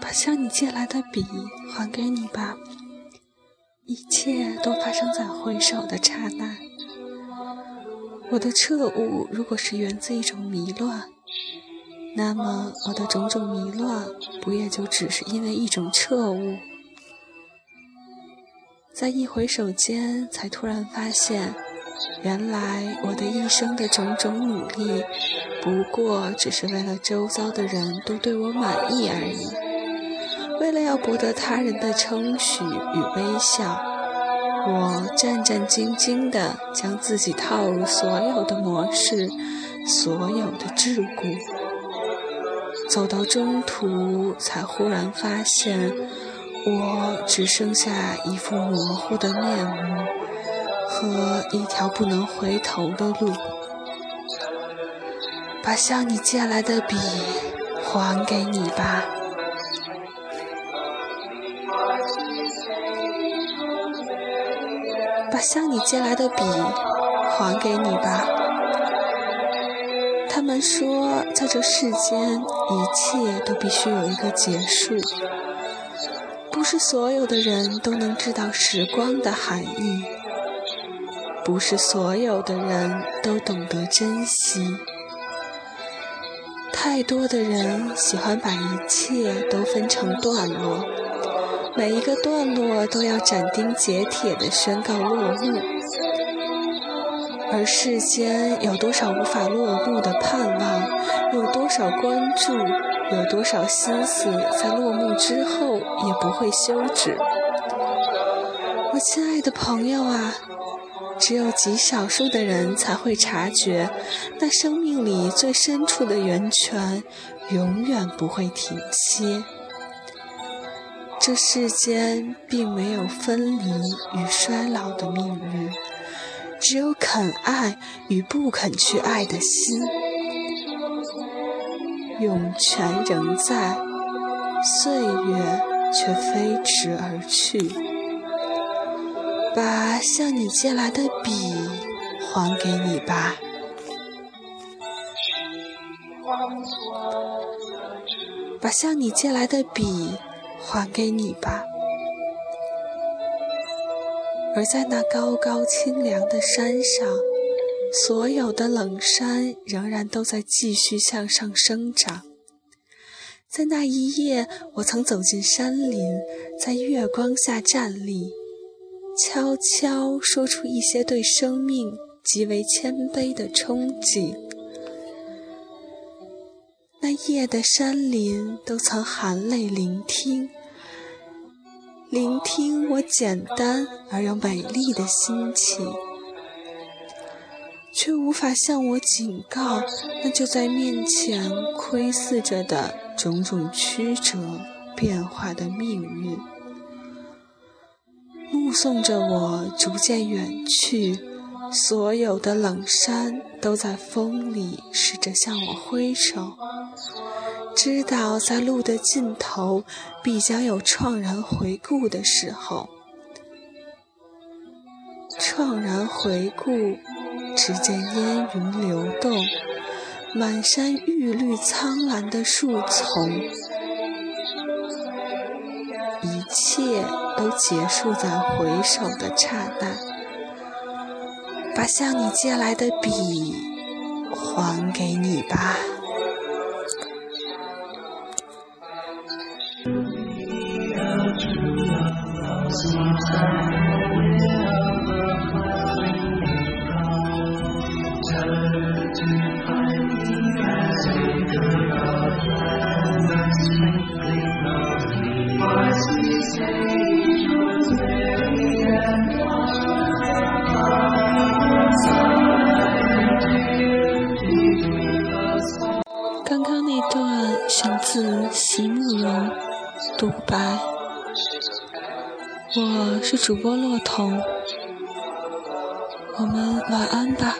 把向你借来的笔还给你吧一切都发生在回首的刹那。我的彻悟如果是源自一种迷乱那么我的种种迷乱不也就只是因为一种彻悟？在一回首间才突然发现原来我的一生的种种努力，不过只是为了周遭的人都对我满意而已，为了要博得他人的称许与微笑。我战战兢兢地将自己套入所有的模式，所有的桎梏，走到中途，才忽然发现，我只剩下一副模糊的面目和一条不能回头的路。把向你借来的笔还给你吧。把向你借来的笔还给你吧。他们说，在这世间，一切都必须有一个结束。不是所有的人都能知道时光的含义，不是所有的人都懂得珍惜。太多的人喜欢把一切都分成段落。每一个段落都要斩钉截铁地宣告落幕，而世间有多少无法落幕的盼望，有多少关注，有多少心思，在落幕之后也不会休止。我亲爱的朋友啊，只有极少数的人才会察觉，那生命里最深处的源泉，永远不会停歇。这世间并没有分离与衰老的命运，只有肯爱与不肯去爱的心。涌泉仍在，岁月却飞驰而去。把向你借来的笔还给你吧。把向你借来的笔。还给你吧。而在那高高清凉的山上，所有的冷山仍然都在继续向上生长。在那一夜，我曾走进山林，在月光下站立，悄悄说出一些对生命极为谦卑的憧憬。那夜的山林都曾含泪聆听。聆听我简单而又美丽的心情，却无法向我警告那就在面前窥视着的种种曲折变化的命运，目送着我逐渐远去，所有的冷山都在风里试着向我挥手。知道在路的尽头，必将有怆然回顾的时候。怆然回顾，只见烟云流动，满山玉绿苍蓝的树丛，切都结束在回首的刹那。把向你借来的笔还给你吧。我是主播洛彤，我们晚安吧。